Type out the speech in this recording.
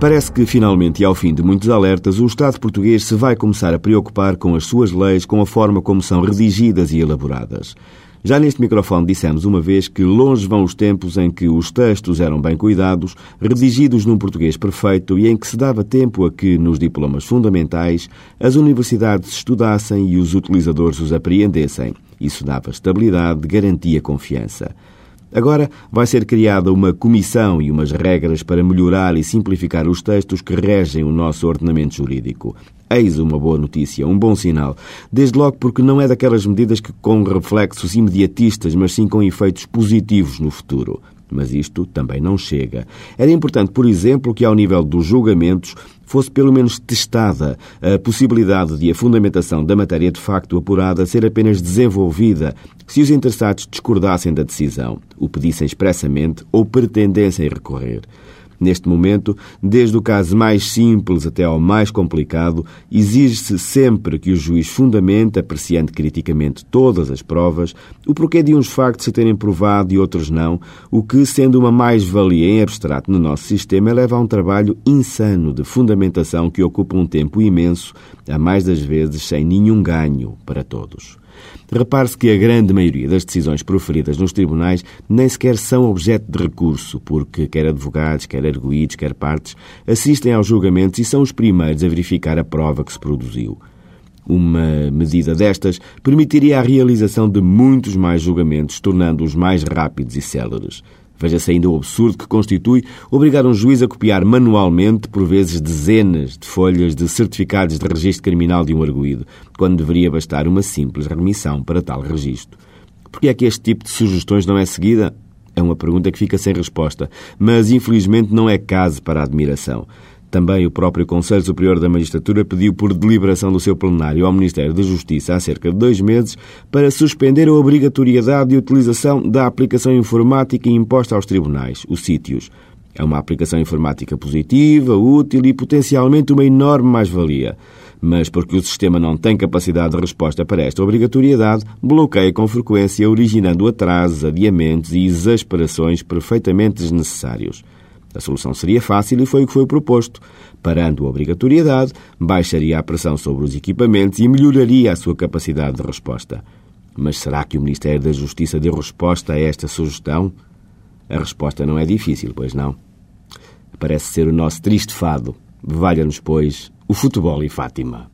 Parece que, finalmente e ao fim de muitos alertas, o Estado português se vai começar a preocupar com as suas leis, com a forma como são redigidas e elaboradas. Já neste microfone dissemos uma vez que longe vão os tempos em que os textos eram bem cuidados, redigidos num português perfeito e em que se dava tempo a que, nos diplomas fundamentais, as universidades estudassem e os utilizadores os apreendessem. Isso dava estabilidade, garantia confiança. Agora vai ser criada uma comissão e umas regras para melhorar e simplificar os textos que regem o nosso ordenamento jurídico. Eis uma boa notícia, um bom sinal. Desde logo porque não é daquelas medidas que com reflexos imediatistas, mas sim com efeitos positivos no futuro. Mas isto também não chega. Era importante, por exemplo, que ao nível dos julgamentos fosse pelo menos testada a possibilidade de a fundamentação da matéria de facto apurada ser apenas desenvolvida se os interessados discordassem da decisão, o pedissem expressamente ou pretendessem recorrer. Neste momento, desde o caso mais simples até ao mais complicado, exige-se sempre que o juiz fundamente, apreciando criticamente todas as provas, o porquê de uns factos se terem provado e outros não, o que, sendo uma mais-valia em abstrato no nosso sistema, leva a um trabalho insano de fundamentação que ocupa um tempo imenso, a mais das vezes sem nenhum ganho para todos. Repare-se que a grande maioria das decisões proferidas nos tribunais nem sequer são objeto de recurso, porque quer advogados, quer arguídos, quer partes assistem aos julgamentos e são os primeiros a verificar a prova que se produziu. Uma medida destas permitiria a realização de muitos mais julgamentos, tornando-os mais rápidos e céleres. Veja-se ainda o absurdo que constitui obrigar um juiz a copiar manualmente, por vezes dezenas de folhas de certificados de registro criminal de um arguído, quando deveria bastar uma simples remissão para tal registro. Por que é que este tipo de sugestões não é seguida? É uma pergunta que fica sem resposta, mas infelizmente não é caso para admiração. Também o próprio Conselho Superior da Magistratura pediu por deliberação do seu plenário ao Ministério da Justiça há cerca de dois meses para suspender a obrigatoriedade de utilização da aplicação informática imposta aos tribunais, os sítios. É uma aplicação informática positiva, útil e potencialmente uma enorme mais-valia. Mas porque o sistema não tem capacidade de resposta para esta obrigatoriedade, bloqueia com frequência, originando atrasos, adiamentos e exasperações perfeitamente desnecessários. A solução seria fácil e foi o que foi proposto. Parando a obrigatoriedade, baixaria a pressão sobre os equipamentos e melhoraria a sua capacidade de resposta. Mas será que o Ministério da Justiça deu resposta a esta sugestão? A resposta não é difícil, pois não? Parece ser o nosso triste fado. Valha-nos, pois, o futebol e Fátima.